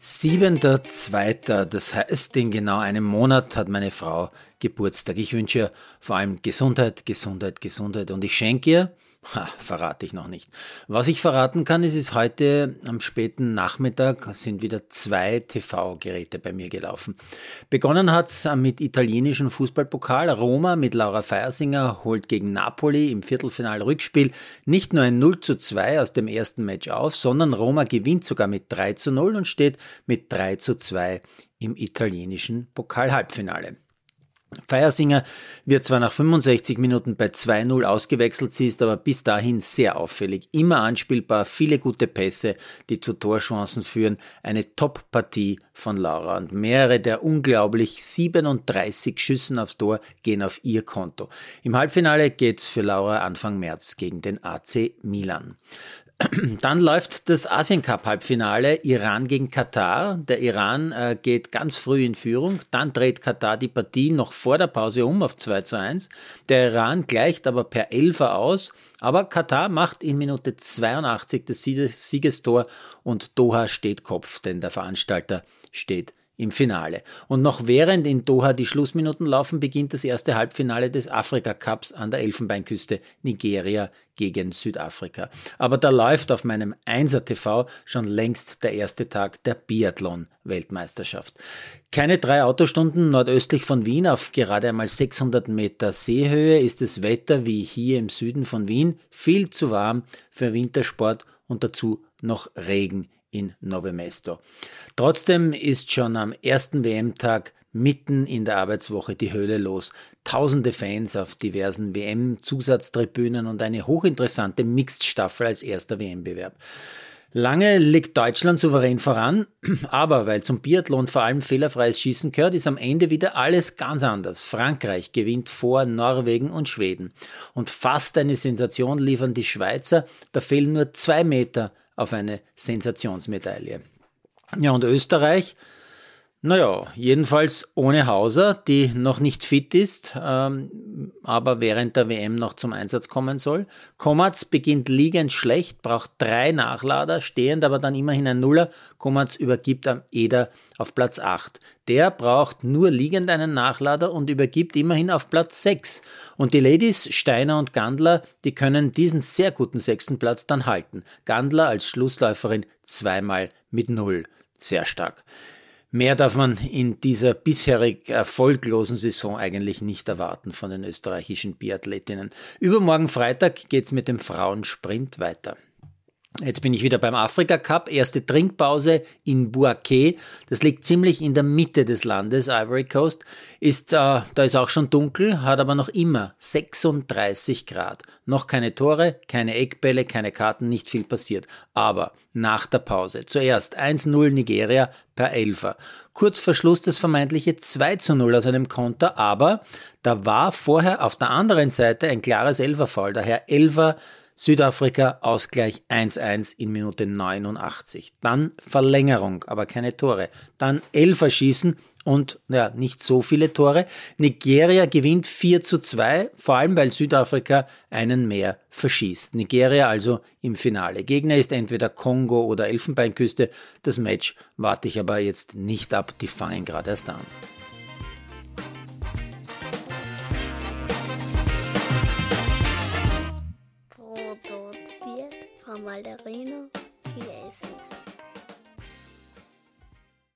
7.2., das heißt, in genau einem Monat hat meine Frau Geburtstag. Ich wünsche ihr vor allem Gesundheit, Gesundheit, Gesundheit und ich schenke ihr Ha, verrate ich noch nicht. Was ich verraten kann, ist, ist heute am späten Nachmittag sind wieder zwei TV-Geräte bei mir gelaufen. Begonnen hat's mit italienischen Fußballpokal. Roma mit Laura Feiersinger holt gegen Napoli im Viertelfinal-Rückspiel nicht nur ein 0 zu 2 aus dem ersten Match auf, sondern Roma gewinnt sogar mit 3 zu 0 und steht mit 3 zu 2 im italienischen Pokal-Halbfinale. Feiersinger wird zwar nach 65 Minuten bei 2-0 ausgewechselt, sie ist aber bis dahin sehr auffällig, immer anspielbar, viele gute Pässe, die zu Torchancen führen, eine Top-Partie von Laura und mehrere der unglaublich 37 Schüssen aufs Tor gehen auf ihr Konto. Im Halbfinale geht's für Laura Anfang März gegen den AC Milan. Dann läuft das Asien Cup Halbfinale Iran gegen Katar. Der Iran äh, geht ganz früh in Führung. Dann dreht Katar die Partie noch vor der Pause um auf 2 zu 1. Der Iran gleicht aber per Elfer aus. Aber Katar macht in Minute 82 das Siegestor und Doha steht Kopf, denn der Veranstalter steht im Finale. Und noch während in Doha die Schlussminuten laufen, beginnt das erste Halbfinale des Afrika Cups an der Elfenbeinküste Nigeria gegen Südafrika. Aber da läuft auf meinem 1er TV schon längst der erste Tag der Biathlon-Weltmeisterschaft. Keine drei Autostunden nordöstlich von Wien auf gerade einmal 600 Meter Seehöhe ist das Wetter wie hier im Süden von Wien viel zu warm für Wintersport und dazu noch Regen in Novemesto. Trotzdem ist schon am ersten WM-Tag mitten in der Arbeitswoche die Höhle los. Tausende Fans auf diversen WM-Zusatztribünen und eine hochinteressante Mixed-Staffel als erster WM-Bewerb. Lange liegt Deutschland souverän voran, aber weil zum Biathlon vor allem fehlerfreies Schießen gehört, ist am Ende wieder alles ganz anders. Frankreich gewinnt vor Norwegen und Schweden. Und fast eine Sensation liefern die Schweizer, da fehlen nur zwei Meter auf eine Sensationsmedaille. Ja, und Österreich, naja, jedenfalls ohne Hauser, die noch nicht fit ist, ähm, aber während der WM noch zum Einsatz kommen soll. Komatz beginnt liegend schlecht, braucht drei Nachlader, stehend aber dann immerhin ein Nuller. Komatz übergibt am Eder auf Platz 8. Der braucht nur liegend einen Nachlader und übergibt immerhin auf Platz 6. Und die Ladies, Steiner und Gandler, die können diesen sehr guten sechsten Platz dann halten. Gandler als Schlussläuferin zweimal mit Null. Sehr stark. Mehr darf man in dieser bisherig erfolglosen Saison eigentlich nicht erwarten von den österreichischen Biathletinnen. Übermorgen Freitag geht's mit dem Frauensprint weiter. Jetzt bin ich wieder beim Afrika Cup. Erste Trinkpause in Bouaké. Das liegt ziemlich in der Mitte des Landes, Ivory Coast. Ist, äh, da ist auch schon dunkel, hat aber noch immer 36 Grad. Noch keine Tore, keine Eckbälle, keine Karten, nicht viel passiert. Aber nach der Pause. Zuerst 1-0 Nigeria per Elfer. Kurz vor Schluss das vermeintliche 2 0 aus einem Konter, aber da war vorher auf der anderen Seite ein klares Elferfall. Daher Elfer Südafrika Ausgleich 1-1 in Minute 89. Dann Verlängerung, aber keine Tore. Dann Elferschießen und ja, nicht so viele Tore. Nigeria gewinnt 4 zu 2, vor allem weil Südafrika einen mehr verschießt. Nigeria also im Finale. Gegner ist entweder Kongo oder Elfenbeinküste. Das Match warte ich aber jetzt nicht ab, die fangen gerade erst an. from Valderino Chiesi's.